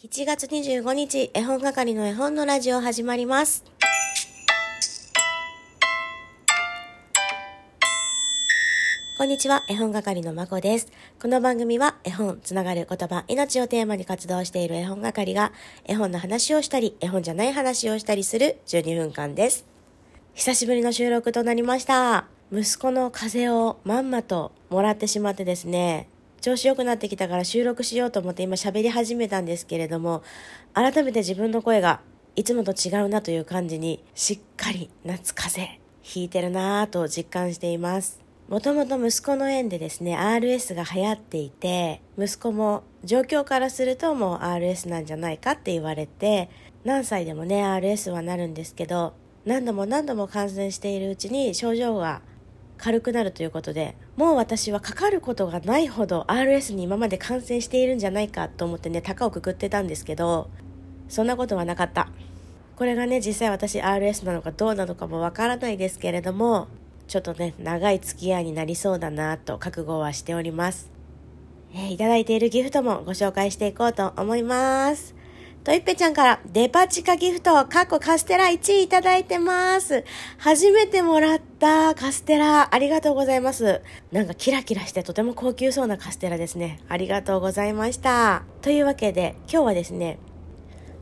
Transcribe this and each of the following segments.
7月25日、絵本係の絵本のラジオ始まります。こんにちは、絵本係のまこです。この番組は絵本、つながる言葉、命をテーマに活動している絵本係が絵本の話をしたり、絵本じゃない話をしたりする12分間です。久しぶりの収録となりました。息子の風邪をまんまともらってしまってですね、調子良くなってきたから収録しようと思って今喋り始めたんですけれども、改めて自分の声がいつもと違うなという感じに、しっかり夏風邪ひいてるなぁと実感しています。もともと息子の縁でですね、RS が流行っていて、息子も状況からするともう RS なんじゃないかって言われて、何歳でもね、RS はなるんですけど、何度も何度も感染しているうちに症状が軽くなるということでもう私はかかることがないほど RS に今まで感染しているんじゃないかと思ってね高をくくってたんですけどそんなことはなかった。これがね実際私 RS なのかどうなのかもわからないですけれどもちょっとね長い付き合いになりそうだなと覚悟はしております、えーいただいているギフトもご紹介していこうと思います。といっぺちゃんからデパ地下ギフト、かっこカステラ1位いただいてます。初めてもらったカステラ、ありがとうございます。なんかキラキラしてとても高級そうなカステラですね。ありがとうございました。というわけで、今日はですね、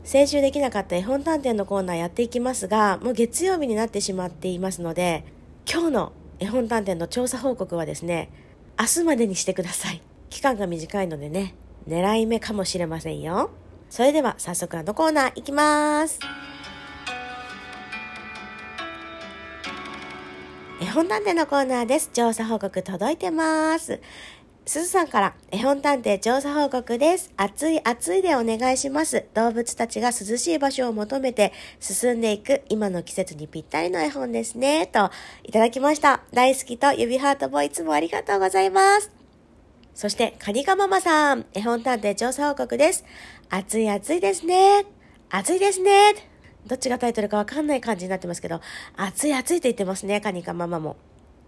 先週できなかった絵本探偵のコーナーやっていきますが、もう月曜日になってしまっていますので、今日の絵本探偵の調査報告はですね、明日までにしてください。期間が短いのでね、狙い目かもしれませんよ。それでは早速あのコーナー行きます。絵本探偵のコーナーです。調査報告届いてます。すずさんから絵本探偵調査報告です。暑い暑いでお願いします。動物たちが涼しい場所を求めて進んでいく今の季節にぴったりの絵本ですね。といただきました。大好きと指ハートボいつもありがとうございます。そして、カニカママさん、絵本探偵調査報告です。暑い暑いですね。暑いですね。どっちがタイトルかわかんない感じになってますけど、暑い暑いと言ってますね、カニカママも。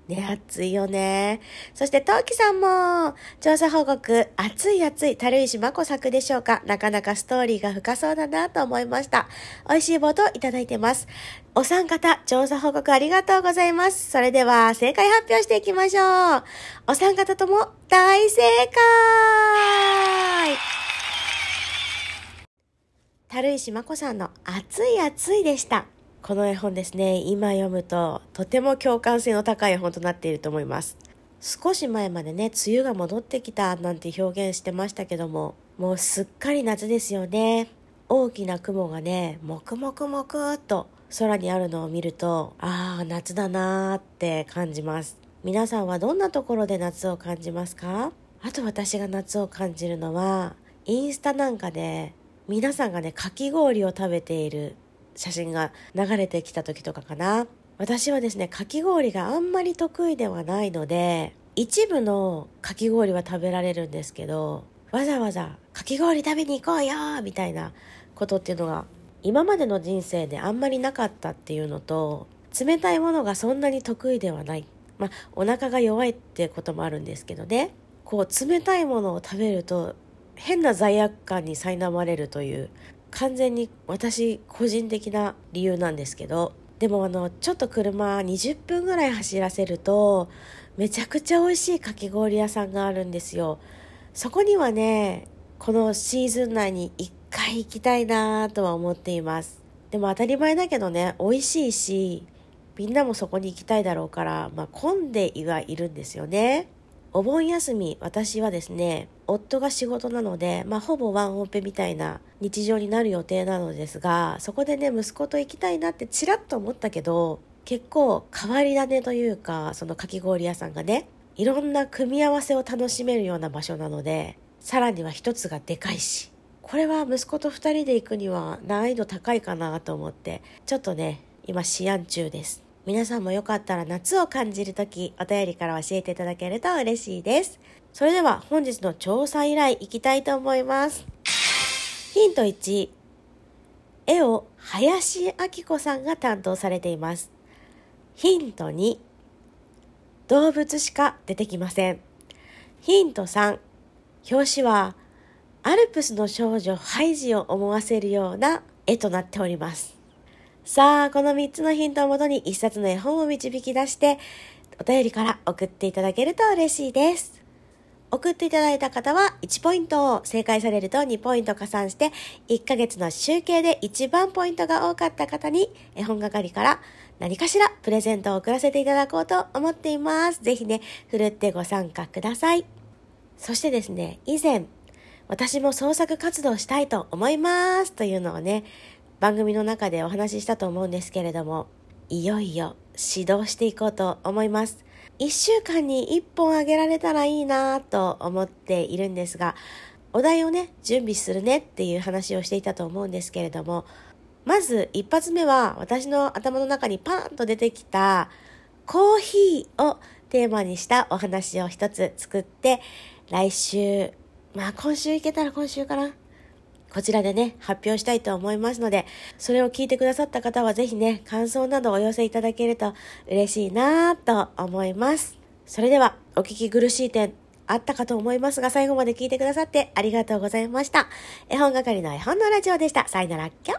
ね、暑いよね。そして、トウキさんも、調査報告、暑い暑い、樽石まこ作でしょうか？なかなかストーリーが深そうだなと思いました。美味しいボートいただいてます。お三方、調査報告ありがとうございます。それでは、正解発表していきましょう。お三方とも、大正解樽石まこさんの暑い暑いでした。この絵本ですね、今読むととても共感性の高い絵本となっていると思います。少し前までね、梅雨が戻ってきたなんて表現してましたけども、もうすっかり夏ですよね。大きな雲がね、もくもくもくっと空にあるのを見ると、ああ、夏だなーって感じます。皆さんはどんなところで夏を感じますか？あと私が夏を感じるのは、インスタなんかで皆さんがね、かき氷を食べている写真が流れてきた時とかかな。私はですね、かき氷があんまり得意ではないので、一部のかき氷は食べられるんですけど、わざわざかき氷食べに行こうよみたいなことっていうのが今までの人生であんまりなかったっていうのと、冷たいものがそんなに得意ではない。まあ、お腹が弱いってこともあるんですけどね。こう、冷たいものを食べると変な罪悪感に苛まれるという完全に私個人的な理由なんですけどでもあのちょっと車20分ぐらい走らせるとめちゃくちゃ美味しいかき氷屋さんがあるんですよ。そこにはねこのシーズン内に1回行きたいなとは思っています。でも当たり前だけどね美味しいしみんなもそこに行きたいだろうから、まあ、混んではいるんですよね。お盆休み、私はですね、夫が仕事なので、まあ、ほぼワンオペみたいな日常になる予定なのですが、そこでね、息子と行きたいなってちらっと思ったけど、結構変わり種というか、そのかき氷屋さんがね、いろんな組み合わせを楽しめるような場所なので、さらには一つがでかいし、これは息子と二人で行くには難易度高いかなと思って、ちょっとね、今試案中です。皆さんもよかったら夏を感じるとき、お便りから教えていただけると嬉しいです。それでは本日の調査依頼いきたいと思います。ヒント1、絵を林明子さんが担当されています。ヒント2、動物しか出てきません。ヒント3、表紙はアルプスの少女ハイジを思わせるような絵となっております。さあ、この3つのヒントをもとに1冊の絵本を導き出して、お便りから送っていただけると嬉しいです。送っていただいた方は1ポイントを正解されると2ポイント加算して1ヶ月の集計で一番ポイントが多かった方に絵本係から何かしらプレゼントを送らせていただこうと思っています。ぜひね、ふるってご参加ください。そしてですね、以前、私も創作活動したいと思いますというのをね、番組の中でお話ししたと思うんですけれども、いよいよ指導していこうと思います。1週間に1本あげられたらいいなと思っているんですが、お題をね、準備するねっていう話をしていたと思うんですけれども、まず一発目は私の頭の中にパーンと出てきたコーヒーをテーマにしたお話を一つ作って、来週まあ今週行けたら今週かな。こちらでね、発表したいと思いますので、それを聞いてくださった方はぜひね、感想などお寄せいただけると嬉しいなと思います。それでは、お聞き苦しい点あったかと思いますが、最後まで聞いてくださってありがとうございました。絵本係の絵本のラジオでした。さよなら、きょ